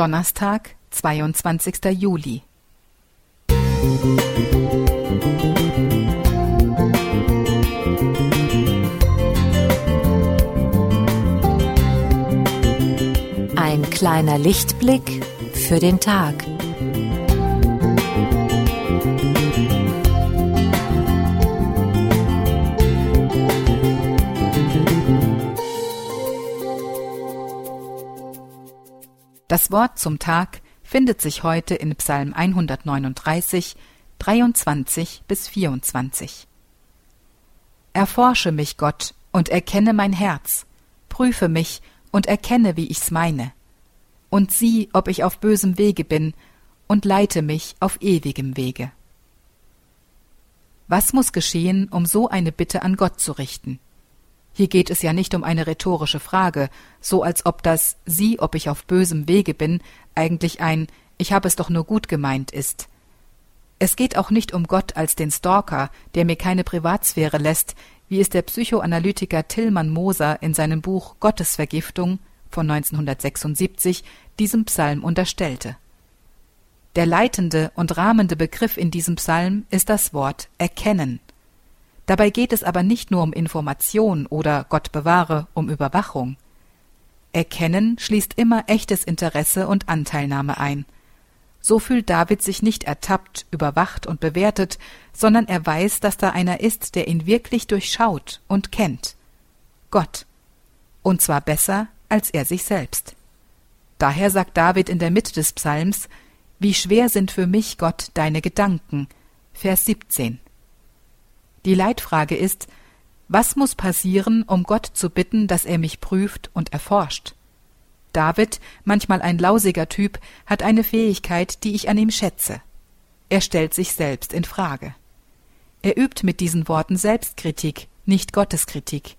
Donnerstag, 22. Juli. Ein kleiner Lichtblick für den Tag. Das Wort zum Tag findet sich heute in Psalm 139, 23 bis 24. Erforsche mich, Gott, und erkenne mein Herz, prüfe mich und erkenne, wie ich's meine, und sieh, ob ich auf bösem Wege bin, und leite mich auf ewigem Wege. Was muss geschehen, um so eine Bitte an Gott zu richten? Hier geht es ja nicht um eine rhetorische Frage, so als ob das Sieh, ob ich auf bösem Wege bin, eigentlich ein Ich habe es doch nur gut gemeint ist. Es geht auch nicht um Gott als den Stalker, der mir keine Privatsphäre lässt, wie es der Psychoanalytiker Tillmann Moser in seinem Buch Gottesvergiftung von 1976 diesem Psalm unterstellte. Der leitende und rahmende Begriff in diesem Psalm ist das Wort erkennen. Dabei geht es aber nicht nur um Information oder Gott bewahre um Überwachung. Erkennen schließt immer echtes Interesse und Anteilnahme ein. So fühlt David sich nicht ertappt, überwacht und bewertet, sondern er weiß, dass da einer ist, der ihn wirklich durchschaut und kennt. Gott. Und zwar besser als er sich selbst. Daher sagt David in der Mitte des Psalms, Wie schwer sind für mich, Gott, deine Gedanken. Vers 17. Die Leitfrage ist, was muss passieren, um Gott zu bitten, dass er mich prüft und erforscht? David, manchmal ein lausiger Typ, hat eine Fähigkeit, die ich an ihm schätze. Er stellt sich selbst in Frage. Er übt mit diesen Worten Selbstkritik, nicht Gotteskritik.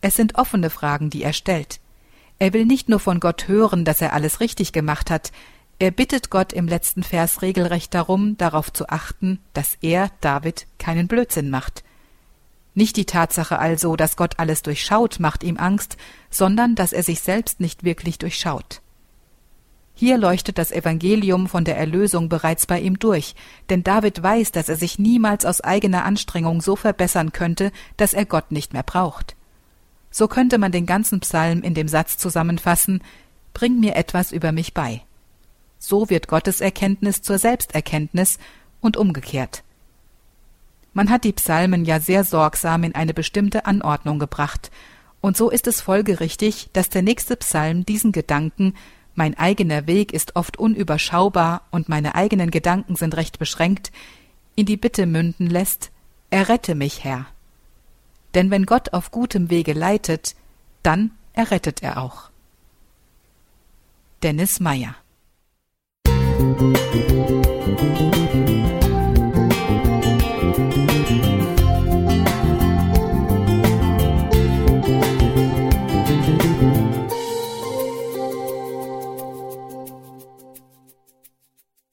Es sind offene Fragen, die er stellt. Er will nicht nur von Gott hören, dass er alles richtig gemacht hat, er bittet Gott im letzten Vers regelrecht darum, darauf zu achten, dass er, David, keinen Blödsinn macht. Nicht die Tatsache also, dass Gott alles durchschaut, macht ihm Angst, sondern dass er sich selbst nicht wirklich durchschaut. Hier leuchtet das Evangelium von der Erlösung bereits bei ihm durch, denn David weiß, dass er sich niemals aus eigener Anstrengung so verbessern könnte, dass er Gott nicht mehr braucht. So könnte man den ganzen Psalm in dem Satz zusammenfassen Bring mir etwas über mich bei. So wird Gottes Erkenntnis zur Selbsterkenntnis und umgekehrt. Man hat die Psalmen ja sehr sorgsam in eine bestimmte Anordnung gebracht, und so ist es folgerichtig, dass der nächste Psalm diesen Gedanken mein eigener Weg ist oft unüberschaubar und meine eigenen Gedanken sind recht beschränkt, in die Bitte münden lässt, errette mich, Herr. Denn wenn Gott auf gutem Wege leitet, dann errettet er auch. Dennis Meyer Thank you.